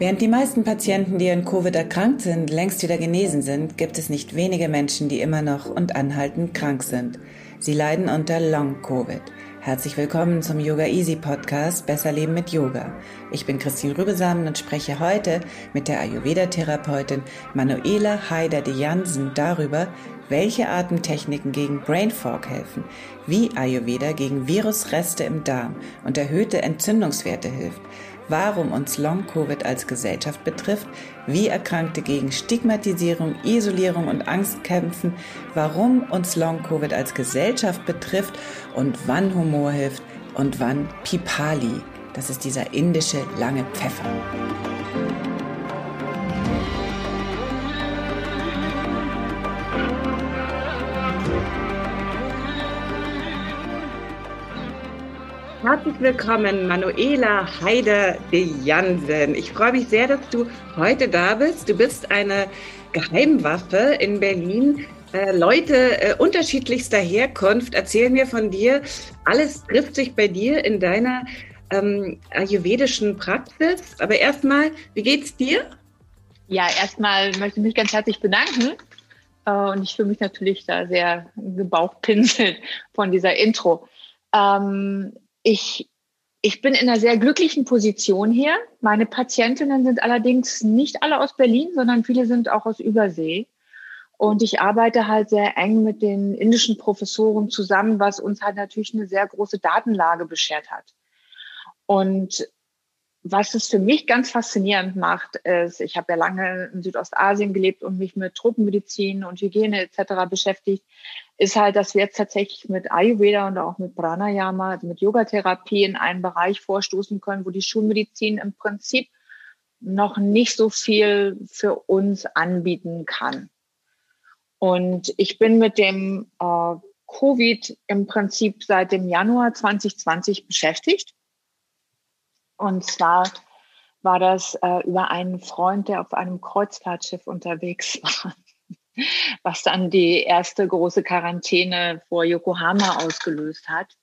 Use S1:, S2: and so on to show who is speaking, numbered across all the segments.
S1: Während die meisten Patienten, die an Covid erkrankt sind, längst wieder genesen sind, gibt es nicht wenige Menschen, die immer noch und anhaltend krank sind. Sie leiden unter Long-Covid. Herzlich willkommen zum Yoga Easy Podcast Besser Leben mit Yoga. Ich bin Christine Rübesamen und spreche heute mit der Ayurveda-Therapeutin Manuela Haider de Jansen darüber, welche Atemtechniken gegen Brain Fog helfen, wie Ayurveda gegen Virusreste im Darm und erhöhte Entzündungswerte hilft, warum uns Long-Covid als Gesellschaft betrifft, wie Erkrankte gegen Stigmatisierung, Isolierung und Angst kämpfen, warum uns Long-Covid als Gesellschaft betrifft und wann Humor hilft und wann Pipali, das ist dieser indische lange Pfeffer. Herzlich willkommen, Manuela Heider de Jansen. Ich freue mich sehr, dass du heute da bist. Du bist eine Geheimwaffe in Berlin. Äh, Leute äh, unterschiedlichster Herkunft erzählen mir von dir. Alles trifft sich bei dir in deiner ähm, ayurvedischen Praxis. Aber erstmal, wie geht's dir?
S2: Ja, erstmal möchte ich mich ganz herzlich bedanken. Äh, und ich fühle mich natürlich da sehr gebauchpinselt von dieser Intro. Ähm, ich, ich bin in einer sehr glücklichen Position hier. Meine Patientinnen sind allerdings nicht alle aus Berlin, sondern viele sind auch aus Übersee. Und ich arbeite halt sehr eng mit den indischen Professoren zusammen, was uns halt natürlich eine sehr große Datenlage beschert hat. Und was es für mich ganz faszinierend macht, ist, ich habe ja lange in Südostasien gelebt und mich mit Tropenmedizin und Hygiene etc. beschäftigt, ist halt, dass wir jetzt tatsächlich mit Ayurveda und auch mit Pranayama, also mit Yogatherapie in einen Bereich vorstoßen können, wo die Schulmedizin im Prinzip noch nicht so viel für uns anbieten kann. Und ich bin mit dem äh, Covid im Prinzip seit dem Januar 2020 beschäftigt und zwar war das äh, über einen Freund, der auf einem Kreuzfahrtschiff unterwegs war, was dann die erste große Quarantäne vor Yokohama ausgelöst hat.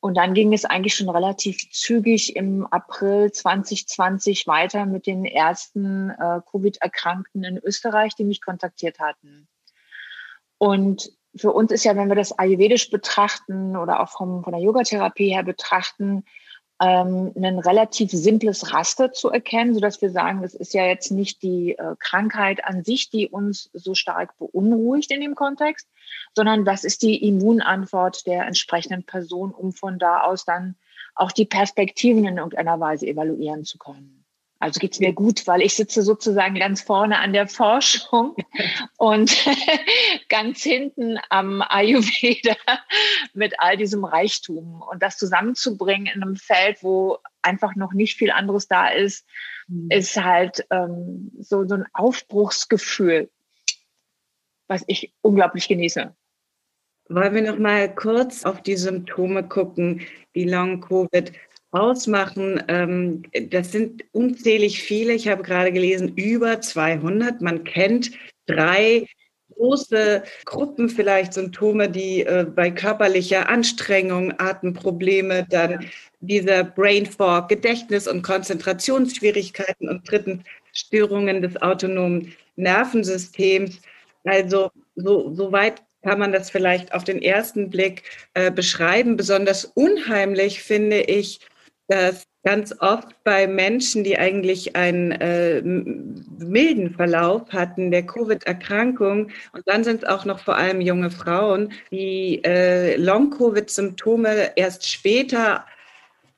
S2: Und dann ging es eigentlich schon relativ zügig im April 2020 weiter mit den ersten äh, Covid-Erkrankten in Österreich, die mich kontaktiert hatten. Und für uns ist ja, wenn wir das ayurvedisch betrachten oder auch vom, von der Yogatherapie her betrachten, ähm, ein relativ simples Raster zu erkennen, so dass wir sagen, es ist ja jetzt nicht die äh, Krankheit an sich, die uns so stark beunruhigt in dem Kontext, sondern was ist die Immunantwort der entsprechenden Person, um von da aus dann auch die Perspektiven in irgendeiner Weise evaluieren zu können. Also geht's mir gut, weil ich sitze sozusagen ganz vorne an der Forschung und ganz hinten am Ayurveda mit all diesem Reichtum. Und das zusammenzubringen in einem Feld, wo einfach noch nicht viel anderes da ist, mhm. ist halt ähm, so, so ein Aufbruchsgefühl, was ich unglaublich genieße.
S1: Wollen wir noch mal kurz auf die Symptome gucken, die Long-Covid ausmachen. Ähm, das sind unzählig viele. Ich habe gerade gelesen, über 200. Man kennt drei große Gruppen vielleicht Symptome, die äh, bei körperlicher Anstrengung, Atemprobleme, dann dieser Brain Fog, Gedächtnis- und Konzentrationsschwierigkeiten und drittens Störungen des autonomen Nervensystems. Also so, so weit kann man das vielleicht auf den ersten Blick äh, beschreiben. Besonders unheimlich finde ich dass ganz oft bei Menschen, die eigentlich einen äh, milden Verlauf hatten der Covid-Erkrankung, und dann sind es auch noch vor allem junge Frauen, die äh, Long-Covid-Symptome erst später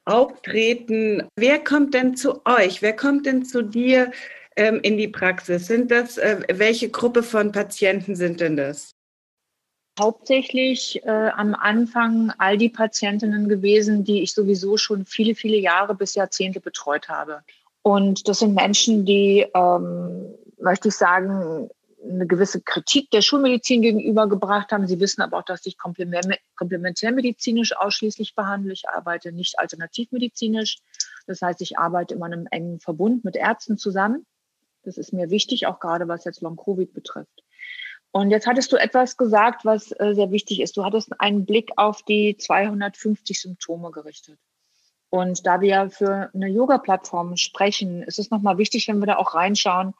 S1: auftreten. Wer kommt denn zu euch? Wer kommt denn zu dir? ähm, in die Praxis? Sind das, äh, welche Gruppe von Patienten sind denn das?
S2: Hauptsächlich äh, am Anfang all die Patientinnen gewesen, die ich sowieso schon viele, viele Jahre bis Jahrzehnte betreut habe. Und das sind Menschen, die, ähm, möchte ich sagen, eine gewisse Kritik der Schulmedizin gegenübergebracht haben. Sie wissen aber auch, dass ich komplementärmedizinisch ausschließlich behandle. Ich arbeite nicht alternativmedizinisch. Das heißt, ich arbeite immer in einem engen Verbund mit Ärzten zusammen. Das ist mir wichtig, auch gerade was jetzt Long-Covid betrifft. Und jetzt hattest du etwas gesagt, was äh, sehr wichtig ist. Du hattest einen Blick auf die 250 Symptome gerichtet. Und da wir für eine Yoga-Plattform sprechen, ist es nochmal wichtig, wenn wir da auch reinschauen,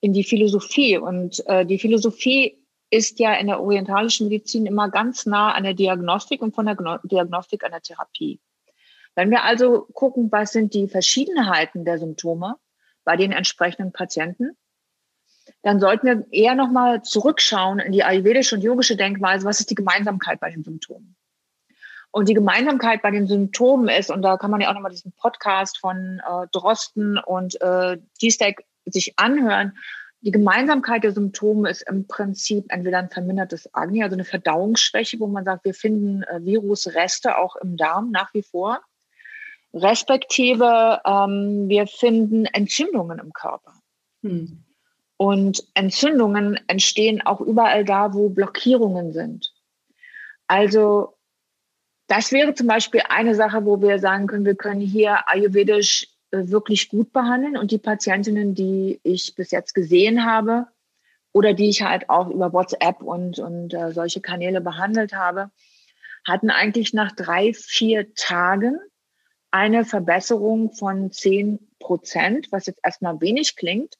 S2: in die Philosophie. Und äh, die Philosophie ist ja in der orientalischen Medizin immer ganz nah an der Diagnostik und von der Diagnostik an der Therapie. Wenn wir also gucken, was sind die Verschiedenheiten der Symptome bei den entsprechenden Patienten, dann sollten wir eher nochmal zurückschauen in die ayurvedische und yogische Denkweise, was ist die Gemeinsamkeit bei den Symptomen? Und die Gemeinsamkeit bei den Symptomen ist, und da kann man ja auch nochmal diesen Podcast von äh, Drosten und äh, D-Stack sich anhören, die Gemeinsamkeit der Symptome ist im Prinzip entweder ein vermindertes Agni, also eine Verdauungsschwäche, wo man sagt, wir finden äh, Virusreste auch im Darm nach wie vor. Respektive ähm, wir finden Entzündungen im Körper. Hm. Und Entzündungen entstehen auch überall da, wo Blockierungen sind. Also das wäre zum Beispiel eine Sache, wo wir sagen können, wir können hier ayurvedisch äh, wirklich gut behandeln. Und die Patientinnen, die ich bis jetzt gesehen habe oder die ich halt auch über WhatsApp und, und äh, solche Kanäle behandelt habe, hatten eigentlich nach drei, vier Tagen eine Verbesserung von zehn Prozent, was jetzt erstmal wenig klingt.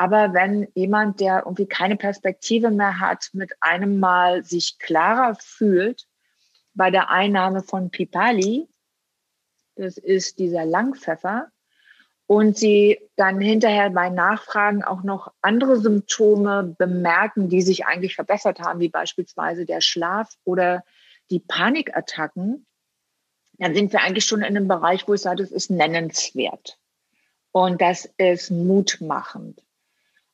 S2: Aber wenn jemand, der irgendwie keine Perspektive mehr hat, mit einem Mal sich klarer fühlt bei der Einnahme von Pipali, das ist dieser Langpfeffer, und sie dann hinterher bei Nachfragen auch noch andere Symptome bemerken, die sich eigentlich verbessert haben, wie beispielsweise der Schlaf oder die Panikattacken, dann sind wir eigentlich schon in einem Bereich, wo ich sage, das ist nennenswert. Und das ist mutmachend.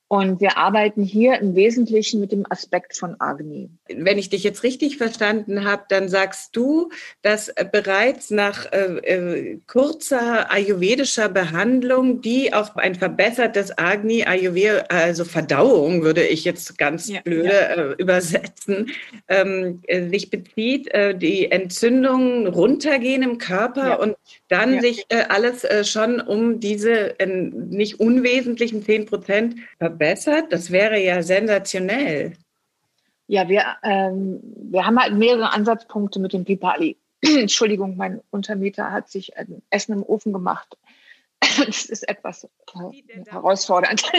S2: Und wir arbeiten hier im Wesentlichen mit dem Aspekt von Agni.
S1: Wenn ich dich jetzt richtig verstanden habe, dann sagst du, dass bereits nach äh, äh, kurzer ayurvedischer Behandlung, die auf ein verbessertes Agni, Ayurveda, also Verdauung würde ich jetzt ganz ja, blöde ja. Äh, übersetzen, ähm, äh, sich bezieht, äh, die Entzündungen runtergehen im Körper ja. und dann sich äh, alles schon um diese nicht unwesentlichen 10 Prozent verbessert? Das wäre ja sensationell.
S2: Ja, wir, ähm, wir haben halt mehrere Ansatzpunkte mit dem Pipali. Entschuldigung, mein Untermieter hat sich ein Essen im Ofen gemacht. Das ist etwas äh, herausfordernd.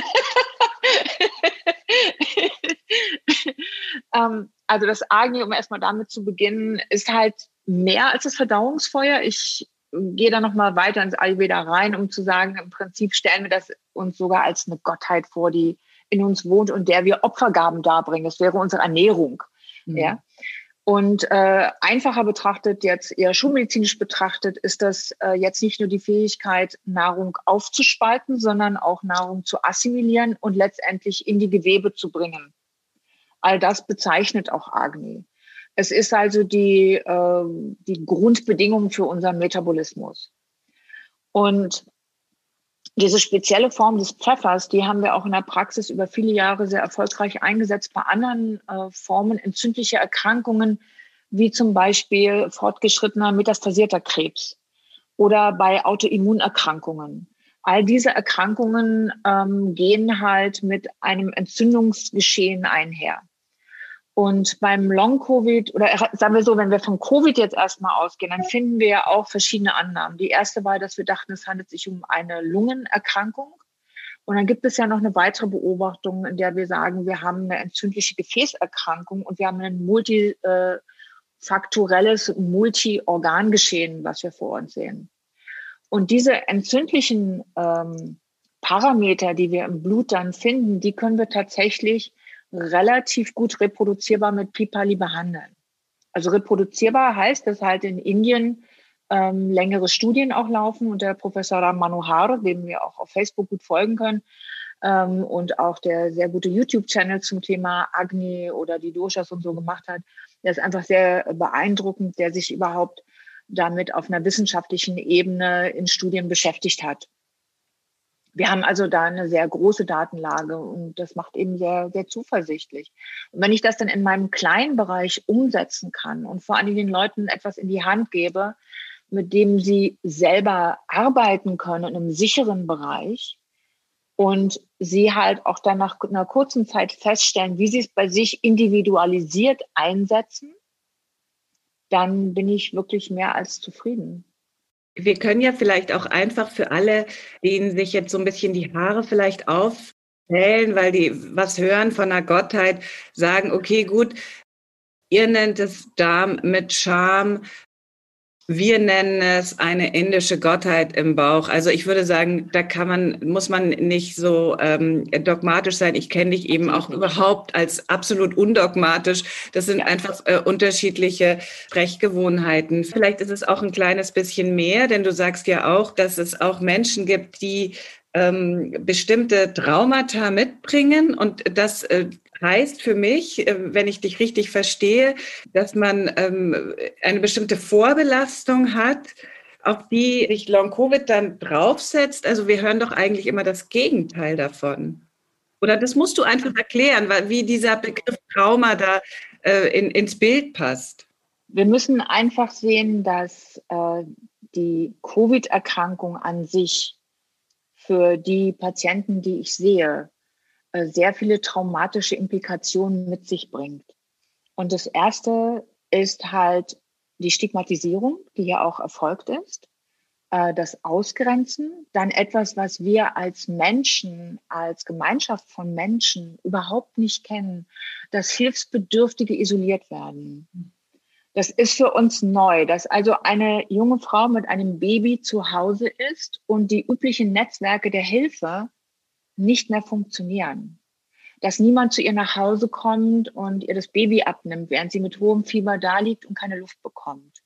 S2: ähm, also das Agni, um erstmal damit zu beginnen, ist halt mehr als das Verdauungsfeuer. Ich gehe da nochmal weiter ins Ayurveda rein, um zu sagen, im Prinzip stellen wir das uns sogar als eine Gottheit vor, die in uns wohnt und der wir Opfergaben darbringen. Das wäre unsere Ernährung. Mhm. Ja. Und äh, einfacher betrachtet, jetzt eher schulmedizinisch betrachtet, ist das äh, jetzt nicht nur die Fähigkeit, Nahrung aufzuspalten, sondern auch Nahrung zu assimilieren und letztendlich in die Gewebe zu bringen. All das bezeichnet auch Agni. Es ist also die, äh, die Grundbedingung für unseren Metabolismus. Und diese spezielle Form des Pfeffers, die haben wir auch in der Praxis über viele Jahre sehr erfolgreich eingesetzt bei anderen äh, Formen entzündlicher Erkrankungen, wie zum Beispiel fortgeschrittener metastasierter Krebs oder bei Autoimmunerkrankungen. All diese Erkrankungen ähm, gehen halt mit einem Entzündungsgeschehen einher. Und beim Long-Covid, oder sagen wir so, wenn wir von Covid jetzt erstmal ausgehen, dann finden wir ja auch verschiedene Annahmen. Die erste war, dass wir dachten, es handelt sich um eine Lungenerkrankung. Und dann gibt es ja noch eine weitere Beobachtung, in der wir sagen, wir haben eine entzündliche Gefäßerkrankung und wir haben ein multifaktorelles Multiorgangeschehen, was wir vor uns sehen. Und diese entzündlichen ähm, Parameter, die wir im Blut dann finden, die können wir tatsächlich relativ gut reproduzierbar mit Pipali behandeln. Also reproduzierbar heißt, dass halt in Indien ähm, längere Studien auch laufen und der Professor Ram Manohar, dem wir auch auf Facebook gut folgen können, ähm, und auch der sehr gute YouTube-Channel zum Thema Agni oder die Doshas und so gemacht hat. Der ist einfach sehr beeindruckend, der sich überhaupt damit auf einer wissenschaftlichen Ebene in Studien beschäftigt hat. Wir haben also da eine sehr große Datenlage und das macht eben sehr, sehr zuversichtlich. Und wenn ich das dann in meinem kleinen Bereich umsetzen kann und vor allem den Leuten etwas in die Hand gebe, mit dem sie selber arbeiten können in einem sicheren Bereich und sie halt auch dann nach einer kurzen Zeit feststellen, wie sie es bei sich individualisiert einsetzen, dann bin ich wirklich mehr als zufrieden.
S1: Wir können ja vielleicht auch einfach für alle, denen sich jetzt so ein bisschen die Haare vielleicht aufstellen, weil die was hören von der Gottheit, sagen, okay, gut, ihr nennt es Darm mit Charme, wir nennen es eine indische Gottheit im Bauch. Also ich würde sagen, da kann man, muss man nicht so ähm, dogmatisch sein. Ich kenne dich eben auch überhaupt als absolut undogmatisch. Das sind einfach äh, unterschiedliche Sprechgewohnheiten. Vielleicht ist es auch ein kleines bisschen mehr, denn du sagst ja auch, dass es auch Menschen gibt, die ähm, bestimmte Traumata mitbringen und das äh, heißt für mich, äh, wenn ich dich richtig verstehe, dass man ähm, eine bestimmte Vorbelastung hat, auf die sich Long-Covid dann draufsetzt. Also wir hören doch eigentlich immer das Gegenteil davon. Oder das musst du einfach erklären, wie dieser Begriff Trauma da äh, in, ins Bild passt.
S2: Wir müssen einfach sehen, dass äh, die Covid-Erkrankung an sich für die Patienten, die ich sehe, äh, sehr viele traumatische Implikationen mit sich bringt. Und das erste ist halt die Stigmatisierung, die ja auch erfolgt ist, äh, das Ausgrenzen, dann etwas, was wir als Menschen, als Gemeinschaft von Menschen überhaupt nicht kennen, dass Hilfsbedürftige isoliert werden. Das ist für uns neu, dass also eine junge Frau mit einem Baby zu Hause ist und die üblichen Netzwerke der Hilfe nicht mehr funktionieren. Dass niemand zu ihr nach Hause kommt und ihr das Baby abnimmt, während sie mit hohem Fieber da liegt und keine Luft bekommt.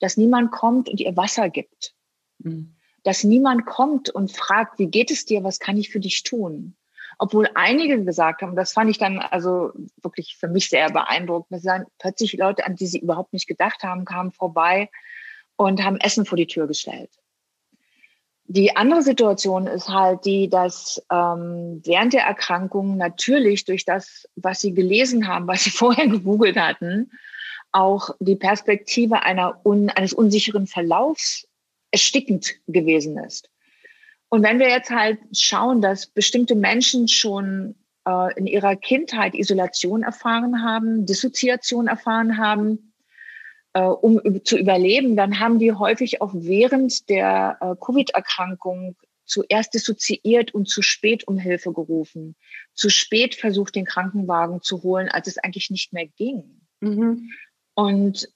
S2: Dass niemand kommt und ihr Wasser gibt. Mhm. Dass niemand kommt und fragt, wie geht es dir, was kann ich für dich tun? Obwohl einige gesagt haben, das fand ich dann also wirklich für mich sehr beeindruckend, dass dann plötzlich Leute, an die sie überhaupt nicht gedacht haben, kamen vorbei und haben Essen vor die Tür gestellt. Die andere Situation ist halt die, dass ähm, während der Erkrankung natürlich durch das, was sie gelesen haben, was sie vorher gegoogelt hatten, auch die Perspektive einer un, eines unsicheren Verlaufs erstickend gewesen ist. Und wenn wir jetzt halt schauen, dass bestimmte Menschen schon äh, in ihrer Kindheit Isolation erfahren haben, Dissoziation erfahren haben, äh, um zu überleben, dann haben die häufig auch während der äh, Covid-Erkrankung zuerst dissoziiert und zu spät um Hilfe gerufen, zu spät versucht, den Krankenwagen zu holen, als es eigentlich nicht mehr ging. Mhm. Und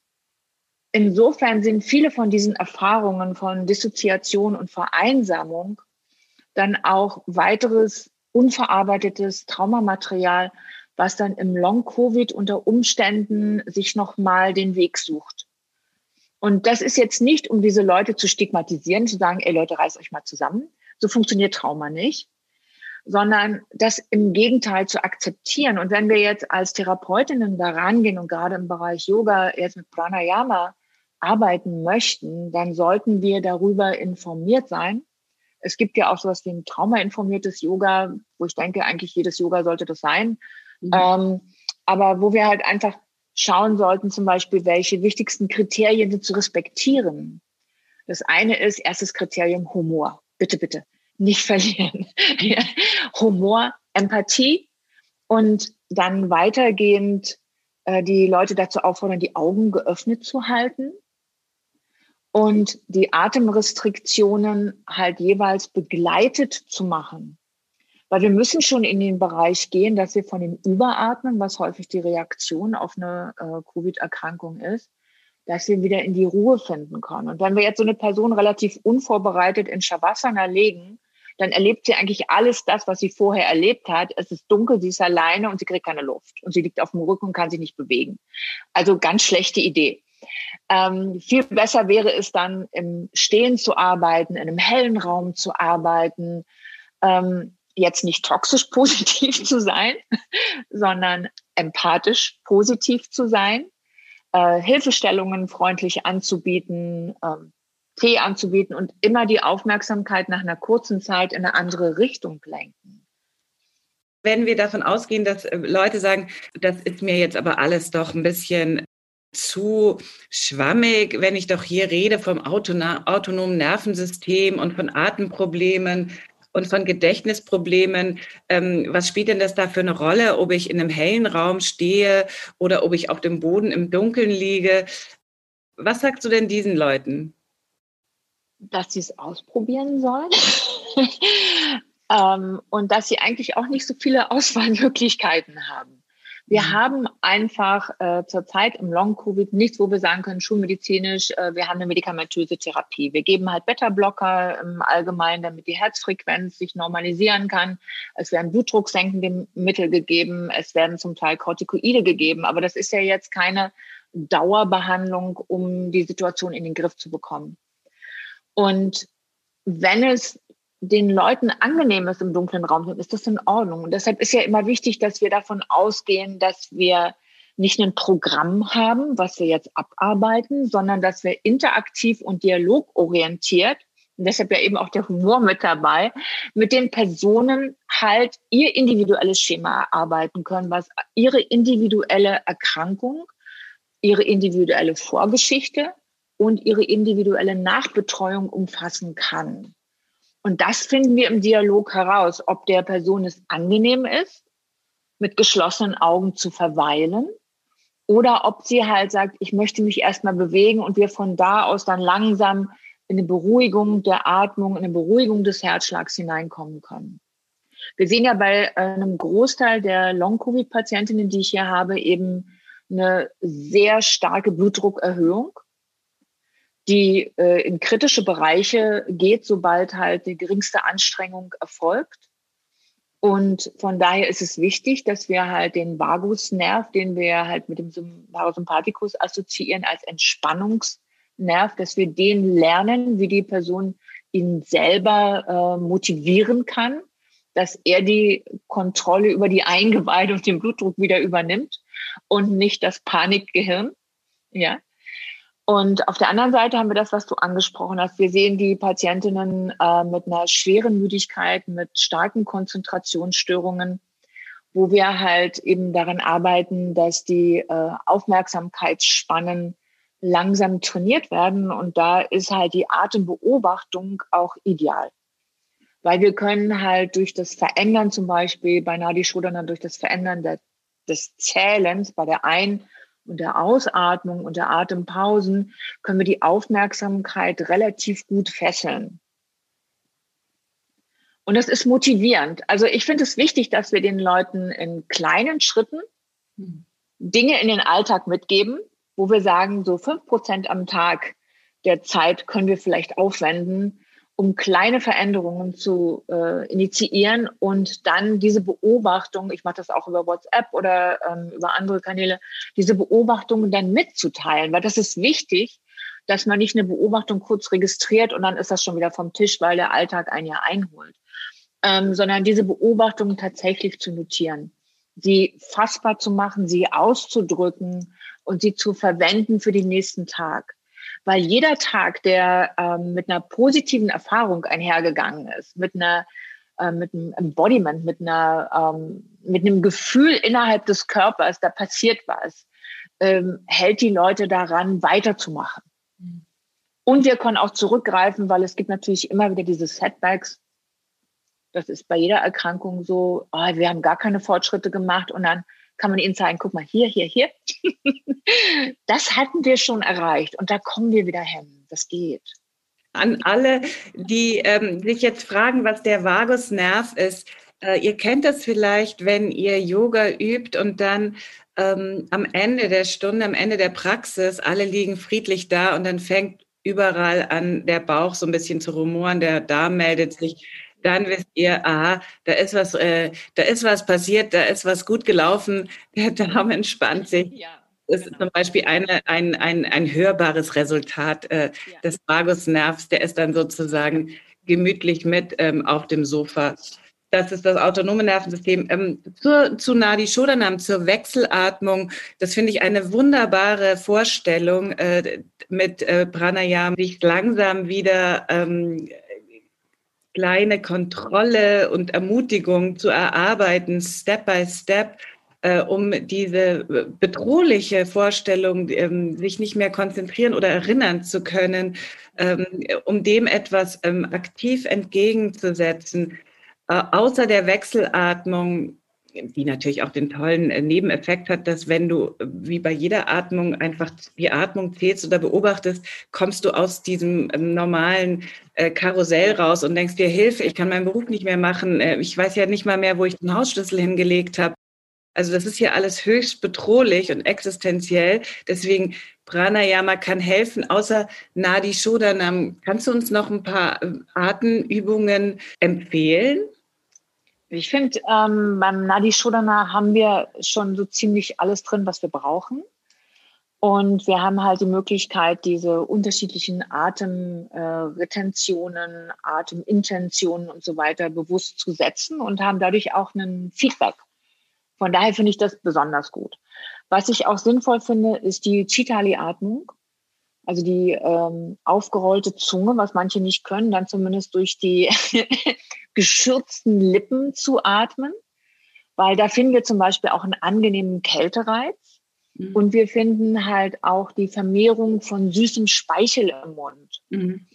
S2: insofern sind viele von diesen Erfahrungen von Dissoziation und Vereinsamung dann auch weiteres unverarbeitetes Traumamaterial, was dann im Long-Covid unter Umständen sich nochmal den Weg sucht. Und das ist jetzt nicht, um diese Leute zu stigmatisieren, zu sagen, ey Leute, reißt euch mal zusammen. So funktioniert Trauma nicht, sondern das im Gegenteil zu akzeptieren. Und wenn wir jetzt als Therapeutinnen da rangehen und gerade im Bereich Yoga jetzt mit Pranayama arbeiten möchten, dann sollten wir darüber informiert sein. Es gibt ja auch sowas wie ein traumainformiertes Yoga, wo ich denke, eigentlich jedes Yoga sollte das sein. Mhm. Ähm, aber wo wir halt einfach schauen sollten, zum Beispiel, welche wichtigsten Kriterien sind zu respektieren. Das eine ist, erstes Kriterium Humor. Bitte, bitte, nicht verlieren. Humor, Empathie und dann weitergehend äh, die Leute dazu auffordern, die Augen geöffnet zu halten und die Atemrestriktionen halt jeweils begleitet zu machen. Weil wir müssen schon in den Bereich gehen, dass wir von dem Überatmen, was häufig die Reaktion auf eine äh, Covid-Erkrankung ist, dass wir wieder in die Ruhe finden können. Und wenn wir jetzt so eine Person relativ unvorbereitet in Shavasana legen, dann erlebt sie eigentlich alles das, was sie vorher erlebt hat. Es ist dunkel, sie ist alleine und sie kriegt keine Luft. Und sie liegt auf dem Rücken und kann sich nicht bewegen. Also ganz schlechte Idee. Ähm, viel besser wäre es dann, im Stehen zu arbeiten, in einem hellen Raum zu arbeiten, ähm, jetzt nicht toxisch positiv zu sein, sondern empathisch positiv zu sein, äh, Hilfestellungen freundlich anzubieten, ähm, Tee anzubieten und immer die Aufmerksamkeit nach einer kurzen Zeit in eine andere Richtung lenken.
S1: Wenn wir davon ausgehen, dass äh, Leute sagen, das ist mir jetzt aber alles doch ein bisschen zu schwammig, wenn ich doch hier rede vom autonomen Nervensystem und von Atemproblemen und von Gedächtnisproblemen. Ähm, was spielt denn das da für eine Rolle, ob ich in einem hellen Raum stehe oder ob ich auf dem Boden im Dunkeln liege? Was sagst du denn diesen Leuten?
S2: Dass sie es ausprobieren sollen. ähm, und dass sie eigentlich auch nicht so viele Auswahlmöglichkeiten haben. Wir mhm. haben einfach äh, zurzeit im Long-Covid nichts, wo wir sagen können, schulmedizinisch, äh, wir haben eine medikamentöse Therapie. Wir geben halt Beta-Blocker im Allgemeinen, damit die Herzfrequenz sich normalisieren kann. Es werden blutdrucksenkende Mittel gegeben, es werden zum Teil Corticoide gegeben, aber das ist ja jetzt keine Dauerbehandlung, um die Situation in den Griff zu bekommen. Und wenn es den Leuten angenehm ist im dunklen Raum, dann ist das in Ordnung. Und deshalb ist ja immer wichtig, dass wir davon ausgehen, dass wir nicht ein Programm haben, was wir jetzt abarbeiten, sondern dass wir interaktiv und dialogorientiert, und deshalb ja eben auch der Humor mit dabei, mit den Personen halt ihr individuelles Schema erarbeiten können, was ihre individuelle Erkrankung, ihre individuelle Vorgeschichte und ihre individuelle Nachbetreuung umfassen kann. Und das finden wir im Dialog heraus, ob der Person es angenehm ist, mit geschlossenen Augen zu verweilen oder ob sie halt sagt, ich möchte mich erstmal bewegen und wir von da aus dann langsam in eine Beruhigung der Atmung, in eine Beruhigung des Herzschlags hineinkommen können. Wir sehen ja bei einem Großteil der Long-Covid-Patientinnen, die ich hier habe, eben eine sehr starke Blutdruckerhöhung die äh, in kritische Bereiche geht, sobald halt die geringste Anstrengung erfolgt. Und von daher ist es wichtig, dass wir halt den Vagusnerv, den wir halt mit dem Parasympathikus assoziieren als Entspannungsnerv, dass wir den lernen, wie die Person ihn selber äh, motivieren kann, dass er die Kontrolle über die Eingeweide und den Blutdruck wieder übernimmt und nicht das Panikgehirn. Ja, und auf der anderen Seite haben wir das, was du angesprochen hast. Wir sehen die Patientinnen äh, mit einer schweren Müdigkeit, mit starken Konzentrationsstörungen, wo wir halt eben daran arbeiten, dass die äh, Aufmerksamkeitsspannen langsam trainiert werden. Und da ist halt die Atembeobachtung auch ideal. Weil wir können halt durch das Verändern zum Beispiel bei Nadi Schodana, durch das Verändern der, des Zählens bei der Ein- und der Ausatmung und der Atempausen können wir die Aufmerksamkeit relativ gut fesseln. Und das ist motivierend. Also ich finde es wichtig, dass wir den Leuten in kleinen Schritten Dinge in den Alltag mitgeben, wo wir sagen, so fünf Prozent am Tag der Zeit können wir vielleicht aufwenden, um kleine Veränderungen zu äh, initiieren und dann diese Beobachtung, ich mache das auch über WhatsApp oder ähm, über andere Kanäle, diese Beobachtungen dann mitzuteilen, weil das ist wichtig, dass man nicht eine Beobachtung kurz registriert und dann ist das schon wieder vom Tisch, weil der Alltag einen ja einholt, ähm, sondern diese Beobachtungen tatsächlich zu notieren, sie fassbar zu machen, sie auszudrücken und sie zu verwenden für den nächsten Tag weil jeder Tag, der ähm, mit einer positiven Erfahrung einhergegangen ist, mit einer äh, mit einem Embodiment, mit einer ähm, mit einem Gefühl innerhalb des Körpers, da passiert was, ähm, hält die Leute daran, weiterzumachen. Mhm. Und wir können auch zurückgreifen, weil es gibt natürlich immer wieder diese Setbacks. Das ist bei jeder Erkrankung so, oh, wir haben gar keine Fortschritte gemacht und dann kann man ihnen zeigen, guck mal, hier, hier, hier. das hatten wir schon erreicht und da kommen wir wieder hin. Das geht.
S1: An alle, die ähm, sich jetzt fragen, was der Vagusnerv ist, äh, ihr kennt das vielleicht, wenn ihr Yoga übt und dann ähm, am Ende der Stunde, am Ende der Praxis, alle liegen friedlich da und dann fängt überall an der Bauch so ein bisschen zu rumoren, der Darm meldet sich dann wisst ihr, aha, da ist was, äh, da ist was passiert, da ist was gut gelaufen, der Darm entspannt sich. Ja. Das genau. ist zum Beispiel eine, ein, ein, ein hörbares Resultat äh, ja. des Vagusnervs, der ist dann sozusagen gemütlich mit ähm, auf dem Sofa Das ist das autonome Nervensystem. Ähm, zur, zu Nadi Shodanam, zur Wechselatmung, das finde ich eine wunderbare Vorstellung, äh, mit äh, Pranayama sich langsam wieder ähm, kleine Kontrolle und Ermutigung zu erarbeiten, Step by Step, äh, um diese bedrohliche Vorstellung, ähm, sich nicht mehr konzentrieren oder erinnern zu können, ähm, um dem etwas ähm, aktiv entgegenzusetzen. Äh, außer der Wechselatmung, die natürlich auch den tollen äh, Nebeneffekt hat, dass wenn du äh, wie bei jeder Atmung einfach die Atmung zählst oder beobachtest, kommst du aus diesem ähm, normalen äh, Karussell raus und denkst dir, Hilfe, ich kann meinen Beruf nicht mehr machen. Ich weiß ja nicht mal mehr, wo ich den Hausschlüssel hingelegt habe. Also das ist hier alles höchst bedrohlich und existenziell. Deswegen Pranayama kann helfen, außer Nadi Shodanam. Kannst du uns noch ein paar Atemübungen empfehlen?
S2: Ich finde, ähm, beim Nadi Shodana haben wir schon so ziemlich alles drin, was wir brauchen. Und wir haben halt die Möglichkeit, diese unterschiedlichen Atemretentionen, äh, Atemintentionen und so weiter bewusst zu setzen und haben dadurch auch einen Feedback. Von daher finde ich das besonders gut. Was ich auch sinnvoll finde, ist die Chitali-Atmung. Also die ähm, aufgerollte Zunge, was manche nicht können, dann zumindest durch die geschürzten Lippen zu atmen, weil da finden wir zum Beispiel auch einen angenehmen Kältereiz. Mhm. Und wir finden halt auch die Vermehrung von süßem Speichel im Mund. Mhm.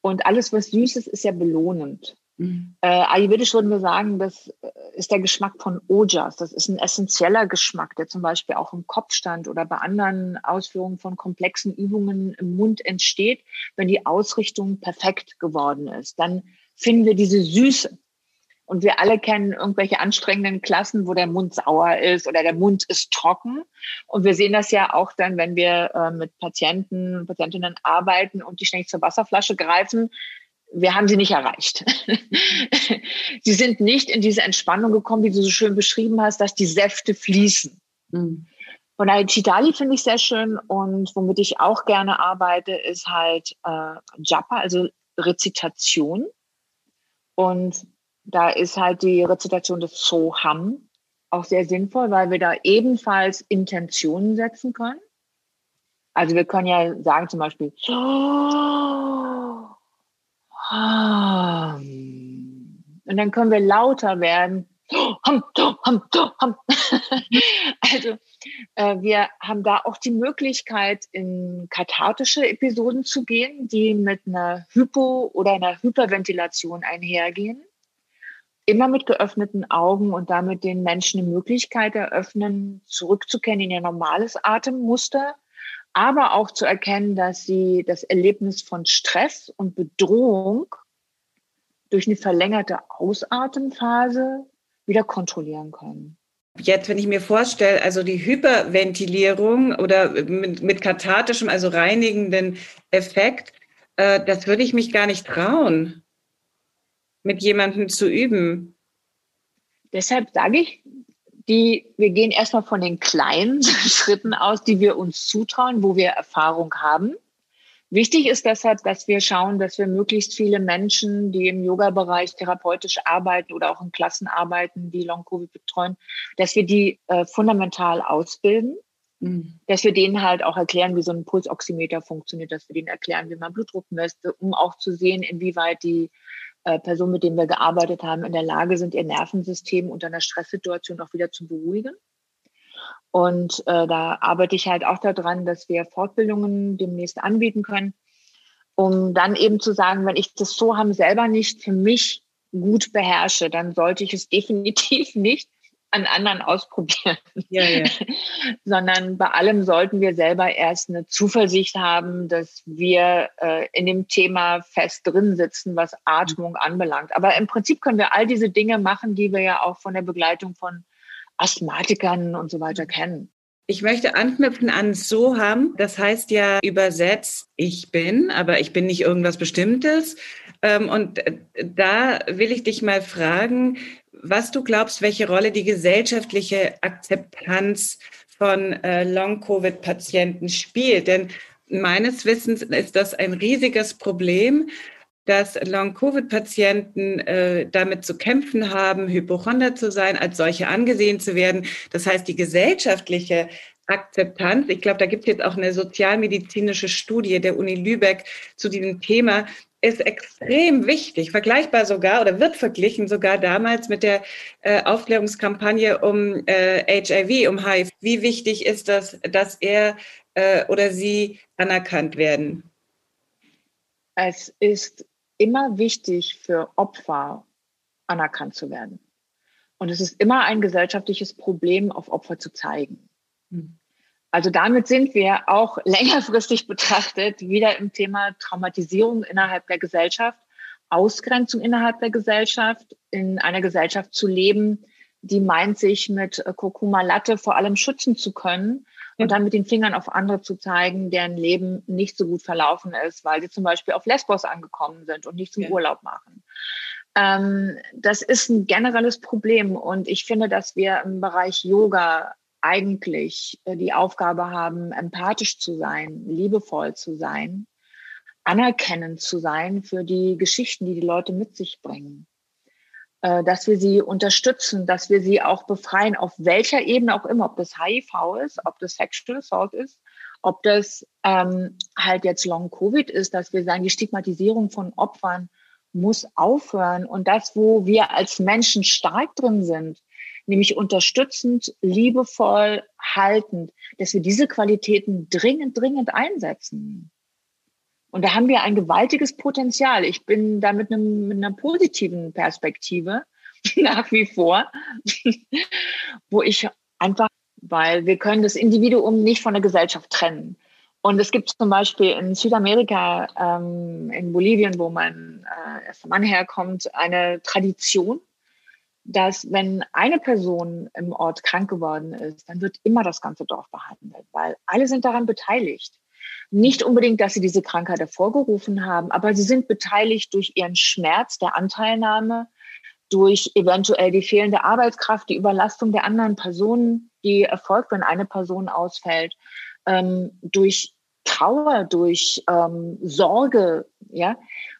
S2: Und alles, was süß ist, ist ja belohnend. Mhm. Äh, Ayurvedisch würden wir sagen, das äh, ist der Geschmack von Ojas. Das ist ein essentieller Geschmack, der zum Beispiel auch im Kopfstand oder bei anderen Ausführungen von komplexen Übungen im Mund entsteht, wenn die Ausrichtung perfekt geworden ist. Dann finden wir diese Süße. Und wir alle kennen irgendwelche anstrengenden Klassen, wo der Mund sauer ist oder der Mund ist trocken. Und wir sehen das ja auch dann, wenn wir äh, mit Patienten Patientinnen arbeiten und die ständig zur Wasserflasche greifen. Wir haben sie nicht erreicht. sie sind nicht in diese Entspannung gekommen, wie du so schön beschrieben hast, dass die Säfte fließen. Mhm. Von daher Chitali finde ich sehr schön und womit ich auch gerne arbeite, ist halt äh, Japa, also Rezitation. Und da ist halt die Rezitation des Soham auch sehr sinnvoll, weil wir da ebenfalls Intentionen setzen können. Also wir können ja sagen zum Beispiel, und dann können wir lauter werden. Also äh, wir haben da auch die Möglichkeit, in kathartische Episoden zu gehen, die mit einer Hypo- oder einer Hyperventilation einhergehen. Immer mit geöffneten Augen und damit den Menschen die Möglichkeit eröffnen, zurückzukehren in ihr normales Atemmuster, aber auch zu erkennen, dass sie das Erlebnis von Stress und Bedrohung durch eine verlängerte Ausatemphase wieder kontrollieren können.
S1: Jetzt, wenn ich mir vorstelle, also die Hyperventilierung oder mit, mit kathartischem, also reinigenden Effekt, äh, das würde ich mich gar nicht trauen, mit jemandem zu üben.
S2: Deshalb sage ich, die, wir gehen erstmal von den kleinen Schritten aus, die wir uns zutrauen, wo wir Erfahrung haben. Wichtig ist deshalb, dass wir schauen, dass wir möglichst viele Menschen, die im Yoga-Bereich therapeutisch arbeiten oder auch in Klassen arbeiten, die Long-Covid betreuen, dass wir die äh, fundamental ausbilden, mhm. dass wir denen halt auch erklären, wie so ein Pulsoximeter funktioniert, dass wir denen erklären, wie man Blutdruck misst, um auch zu sehen, inwieweit die äh, Personen, mit denen wir gearbeitet haben, in der Lage sind, ihr Nervensystem unter einer Stresssituation auch wieder zu beruhigen. Und äh, da arbeite ich halt auch daran, dass wir Fortbildungen demnächst anbieten können, um dann eben zu sagen, wenn ich das so haben selber nicht für mich gut beherrsche, dann sollte ich es definitiv nicht an anderen ausprobieren, ja, ja. sondern bei allem sollten wir selber erst eine Zuversicht haben, dass wir äh, in dem Thema fest drin sitzen, was Atmung anbelangt. Aber im Prinzip können wir all diese Dinge machen, die wir ja auch von der Begleitung von Asthmatikern und so weiter kennen.
S1: Ich möchte anknüpfen an Soham. Das heißt ja übersetzt, ich bin, aber ich bin nicht irgendwas Bestimmtes. Ähm, und äh, da will ich dich mal fragen, was du glaubst, welche Rolle die gesellschaftliche Akzeptanz von äh, Long-Covid-Patienten spielt. Denn meines Wissens ist das ein riesiges Problem. dass Long-Covid-Patienten äh, damit zu kämpfen haben, Hypochonder zu sein, als solche angesehen zu werden. Das heißt, die gesellschaftliche Akzeptanz. Ich glaube, da gibt es jetzt auch eine sozialmedizinische Studie der Uni Lübeck zu diesem Thema, ist extrem wichtig, vergleichbar sogar oder wird verglichen sogar damals mit der äh, Aufklärungskampagne um äh, HIV, um HIV. Wie wichtig ist das, dass er äh, oder sie anerkannt werden?
S2: Es ist immer wichtig für Opfer anerkannt zu werden. Und es ist immer ein gesellschaftliches Problem, auf Opfer zu zeigen. Hm. Also damit sind wir auch längerfristig betrachtet wieder im Thema Traumatisierung innerhalb der Gesellschaft, Ausgrenzung innerhalb der Gesellschaft, in einer Gesellschaft zu leben, die meint, sich mit Kurkuma Latte vor allem schützen zu können und dann mit den Fingern auf andere zu zeigen, deren Leben nicht so gut verlaufen ist, weil sie zum Beispiel auf Lesbos angekommen sind und nicht zum ja. Urlaub machen. Ähm, das ist ein generelles Problem und ich finde, dass wir im Bereich Yoga eigentlich äh, die Aufgabe haben, empathisch zu sein, liebevoll zu sein, anerkennend zu sein für die Geschichten, die die Leute mit sich bringen. Äh, dass wir sie unterstützen, dass wir sie auch befreien, auf welcher Ebene auch immer, ob das HIV ist, ob das Sexual Assault ist, ob das ähm, halt jetzt Long Covid ist, dass wir sagen, die Stigmatisierung von Opfern muss aufhören und das, wo wir als Menschen stark drin sind, nämlich unterstützend, liebevoll, haltend, dass wir diese Qualitäten dringend, dringend einsetzen. Und da haben wir ein gewaltiges Potenzial. Ich bin da mit, einem, mit einer positiven Perspektive nach wie vor, wo ich einfach, weil wir können das Individuum nicht von der Gesellschaft trennen. Und es gibt zum Beispiel in Südamerika, ähm, in Bolivien, wo mein äh, erster Mann herkommt, eine Tradition, dass wenn eine Person im Ort krank geworden ist, dann wird immer das ganze Dorf behandelt, weil alle sind daran beteiligt. Nicht unbedingt, dass sie diese Krankheit hervorgerufen haben, aber sie sind beteiligt durch ihren Schmerz der Anteilnahme, durch eventuell die fehlende Arbeitskraft, die Überlastung der anderen Personen, die erfolgt, wenn eine Person ausfällt, ähm, durch Trauer, durch ähm, Sorge, ja.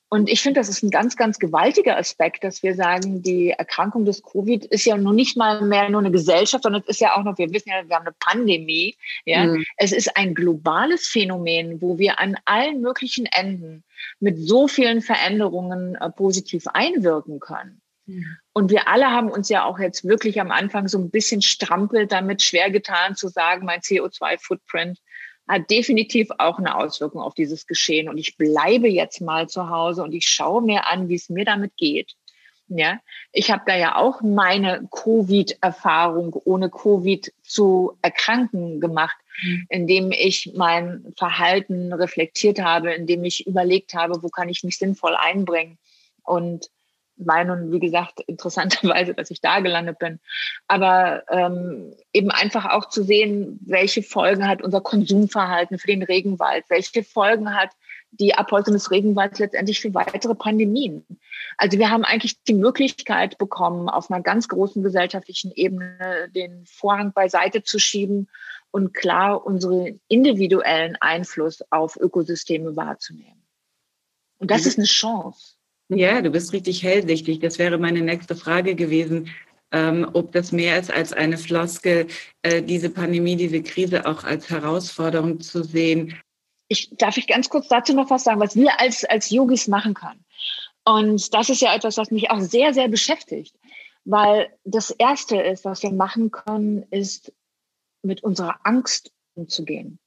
S2: Und ich finde, das ist ein ganz, ganz gewaltiger Aspekt, dass wir sagen, die Erkrankung des Covid ist ja nur nicht mal mehr nur eine Gesellschaft, sondern es ist ja auch noch, wir wissen ja, wir haben eine Pandemie. Ja, mhm. es ist ein globales Phänomen, wo wir an allen möglichen Enden mit so vielen Veränderungen äh, positiv einwirken können. Mhm. Und wir alle haben uns ja auch jetzt wirklich am Anfang so ein bisschen strampelt damit schwer getan zu sagen, mein CO2-Footprint hat definitiv auch eine Auswirkung auf dieses Geschehen. Und ich bleibe jetzt mal zu Hause und ich schaue mir an, wie es mir damit geht. Ja, ich habe da ja auch meine Covid-Erfahrung, ohne Covid zu erkranken gemacht, mhm. indem ich mein Verhalten reflektiert habe, indem ich überlegt habe, wo kann ich mich sinnvoll einbringen. Und war nun, wie gesagt, interessanterweise, dass ich da gelandet bin. Aber ähm, eben einfach auch zu sehen, welche Folgen hat unser Konsumverhalten für den Regenwald, welche Folgen hat die Abholzung des Regenwalds letztendlich für weitere Pandemien. Also wir haben eigentlich die Möglichkeit bekommen, auf einer ganz großen gesellschaftlichen Ebene den Vorhang beiseite zu schieben und klar unseren individuellen Einfluss auf Ökosysteme wahrzunehmen. Und das ist eine Chance.
S1: Ja, du bist richtig hellsichtig. Das wäre meine nächste Frage gewesen, ähm, ob das mehr ist als eine Floskel, äh, diese Pandemie, diese Krise auch als Herausforderung zu sehen.
S2: Ich, darf ich ganz kurz dazu noch was sagen, was wir als, als Yogis machen können? Und das ist ja etwas, was mich auch sehr, sehr beschäftigt. Weil das Erste ist, was wir machen können, ist mit unserer Angst umzugehen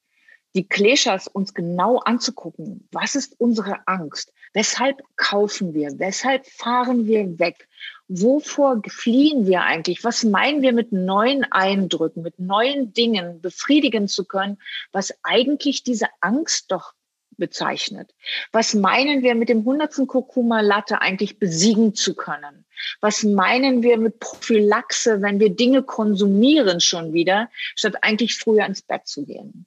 S2: die Kleshas uns genau anzugucken. Was ist unsere Angst? Weshalb kaufen wir? Weshalb fahren wir weg? Wovor fliehen wir eigentlich? Was meinen wir mit neuen Eindrücken, mit neuen Dingen befriedigen zu können, was eigentlich diese Angst doch bezeichnet. Was meinen wir mit dem hundertsten Kurkuma Latte eigentlich besiegen zu können? Was meinen wir mit Prophylaxe, wenn wir Dinge konsumieren schon wieder, statt eigentlich früher ins Bett zu gehen?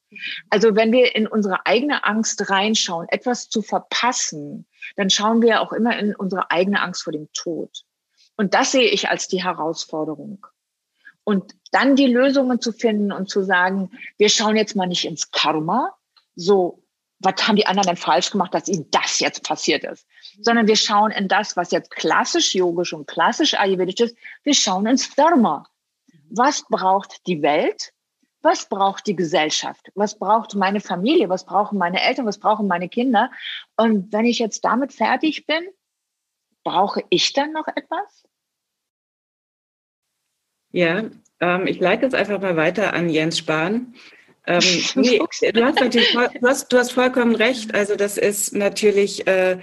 S2: Also wenn wir in unsere eigene Angst reinschauen, etwas zu verpassen, dann schauen wir auch immer in unsere eigene Angst vor dem Tod. Und das sehe ich als die Herausforderung. Und dann die Lösungen zu finden und zu sagen, wir schauen jetzt mal nicht ins Karma, so was haben die anderen denn falsch gemacht, dass ihnen das jetzt passiert ist, sondern wir schauen in das, was jetzt klassisch yogisch und klassisch ayurvedisch ist. Wir schauen ins Dharma. Was braucht die Welt? Was braucht die Gesellschaft? Was braucht meine Familie? Was brauchen meine Eltern? Was brauchen meine Kinder? Und wenn ich jetzt damit fertig bin, brauche ich dann noch etwas?
S1: Ja, ähm, ich leite es einfach mal weiter an Jens Spahn. Ähm, nee, du, hast natürlich, du, hast, du hast vollkommen recht. Also das ist natürlich, äh,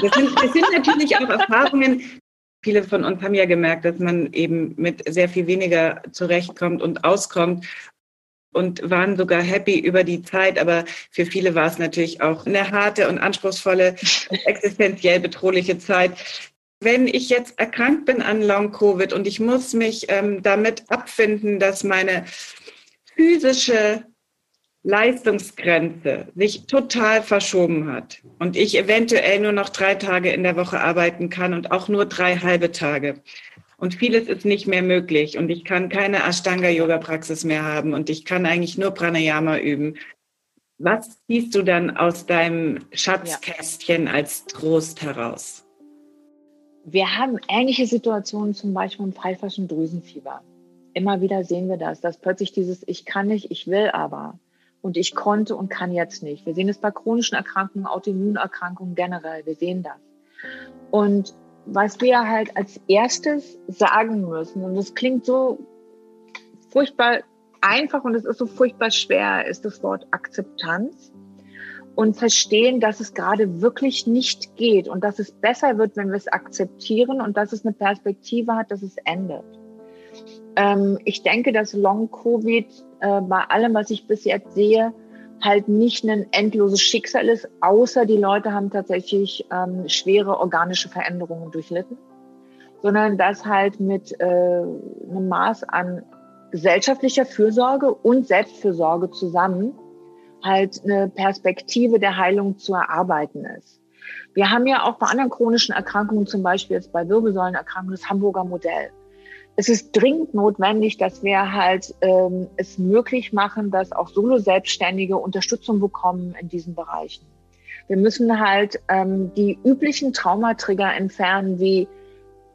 S1: das, sind, das sind natürlich auch Erfahrungen. Viele von uns haben ja gemerkt, dass man eben mit sehr viel weniger zurechtkommt und auskommt und waren sogar happy über die Zeit. Aber für viele war es natürlich auch eine harte und anspruchsvolle, existenziell bedrohliche Zeit. Wenn ich jetzt erkrankt bin an Long-Covid und ich muss mich ähm, damit abfinden, dass meine physische Leistungsgrenze sich total verschoben hat und ich eventuell nur noch drei Tage in der Woche arbeiten kann und auch nur drei halbe Tage. Und vieles ist nicht mehr möglich und ich kann keine Ashtanga-Yoga-Praxis mehr haben und ich kann eigentlich nur Pranayama üben. Was siehst du dann aus deinem Schatzkästchen ja. als Trost heraus?
S2: Wir haben ähnliche Situationen zum Beispiel im pfeiferschen Drüsenfieber immer wieder sehen wir das, dass plötzlich dieses Ich kann nicht, ich will aber und ich konnte und kann jetzt nicht. Wir sehen es bei chronischen Erkrankungen, Autoimmunerkrankungen generell. Wir sehen das. Und was wir halt als erstes sagen müssen, und das klingt so furchtbar einfach und es ist so furchtbar schwer, ist das Wort Akzeptanz und verstehen, dass es gerade wirklich nicht geht und dass es besser wird, wenn wir es akzeptieren und dass es eine Perspektive hat, dass es endet. Ähm, ich denke, dass Long-Covid äh, bei allem, was ich bis jetzt sehe, halt nicht ein endloses Schicksal ist, außer die Leute haben tatsächlich ähm, schwere organische Veränderungen durchlitten, sondern dass halt mit äh, einem Maß an gesellschaftlicher Fürsorge und Selbstfürsorge zusammen halt eine Perspektive der Heilung zu erarbeiten ist. Wir haben ja auch bei anderen chronischen Erkrankungen, zum Beispiel jetzt bei Wirbelsäulenerkrankungen, das Hamburger Modell es ist dringend notwendig, dass wir halt ähm, es möglich machen, dass auch Solo-Selbstständige Unterstützung bekommen in diesen Bereichen. Wir müssen halt ähm, die üblichen Traumatrigger entfernen, wie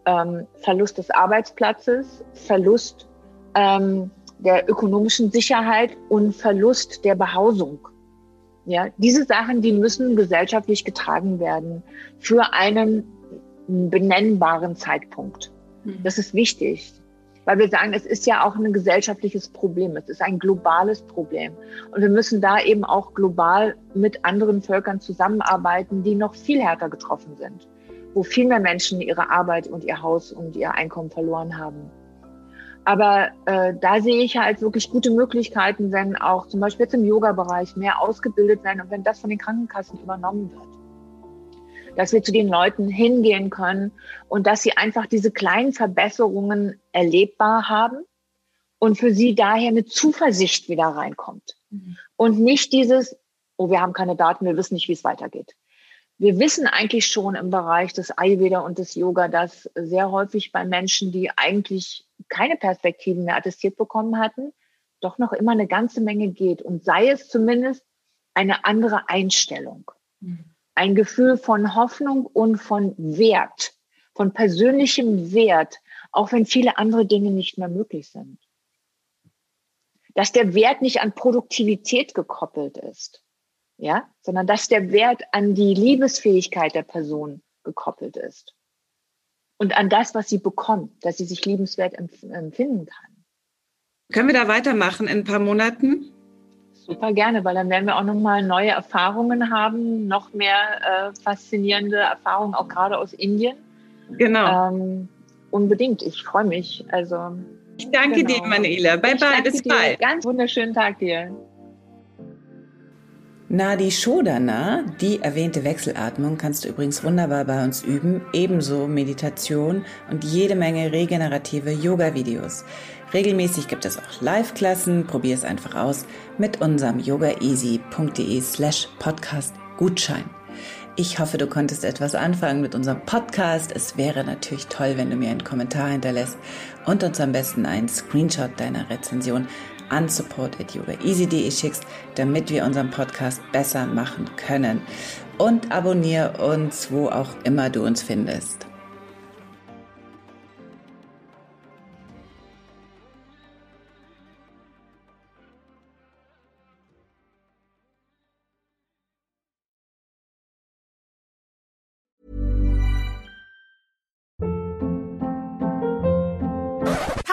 S2: ähm, Verlust des Arbeitsplatzes, Verlust ähm, der ökonomischen Sicherheit und Verlust der Behausung. Ja, diese Sachen, die müssen gesellschaftlich getragen werden für einen benennbaren Zeitpunkt. Mhm. Das ist wichtig, weil wir sagen, es ist ja auch ein gesellschaftliches Problem. Es ist ein globales Problem. Und wir müssen da eben auch global mit anderen Völkern zusammenarbeiten, die noch viel härter getroffen sind, wo viel mehr Menschen ihre Arbeit und ihr Haus und ihr Einkommen verloren haben. Aber äh, da sehe ich halt wirklich gute Möglichkeiten, wenn auch zum Beispiel jetzt im Yoga-Bereich mehr ausgebildet werden und wenn das von den Krankenkassen übernommen wird dass wir zu den Leuten hingehen können und dass sie einfach diese kleinen Verbesserungen erlebbar haben und für sie daher eine Zuversicht wieder reinkommt. Mhm. Und nicht dieses, oh, wir haben keine Daten, wir wissen nicht, wie es weitergeht. Wir wissen eigentlich schon im Bereich des Ayurveda und des Yoga, dass sehr häufig bei Menschen, die eigentlich keine Perspektiven mehr attestiert bekommen hatten, doch noch immer eine ganze Menge geht und sei es zumindest eine andere Einstellung. Mhm ein Gefühl von Hoffnung und von Wert, von persönlichem Wert, auch wenn viele andere Dinge nicht mehr möglich sind. Dass der Wert nicht an Produktivität gekoppelt ist, ja, sondern dass der Wert an die Liebesfähigkeit der Person gekoppelt ist und an das, was sie bekommt, dass sie sich liebenswert empfinden kann.
S1: Können wir da weitermachen in ein paar Monaten?
S2: Super gerne, weil dann werden wir auch nochmal neue Erfahrungen haben, noch mehr äh, faszinierende Erfahrungen, auch gerade aus Indien.
S1: Genau.
S2: Ähm, unbedingt, ich freue mich. Also,
S1: ich danke genau. dir, Manuela. Bye, bye, bis bald.
S2: Ganz wunderschönen Tag dir.
S3: Nadi Shodana, die erwähnte Wechselatmung, kannst du übrigens wunderbar bei uns üben, ebenso Meditation und jede Menge regenerative Yoga-Videos. Regelmäßig gibt es auch Live-Klassen, probier es einfach aus mit unserem yogaeasy.de slash podcast Gutschein. Ich hoffe, du konntest etwas anfangen mit unserem Podcast. Es wäre natürlich toll, wenn du mir einen Kommentar hinterlässt und uns am besten einen Screenshot deiner Rezension
S1: an support.yogaeasy.de schickst, damit wir unseren Podcast besser machen können. Und abonniere uns, wo auch immer du uns findest.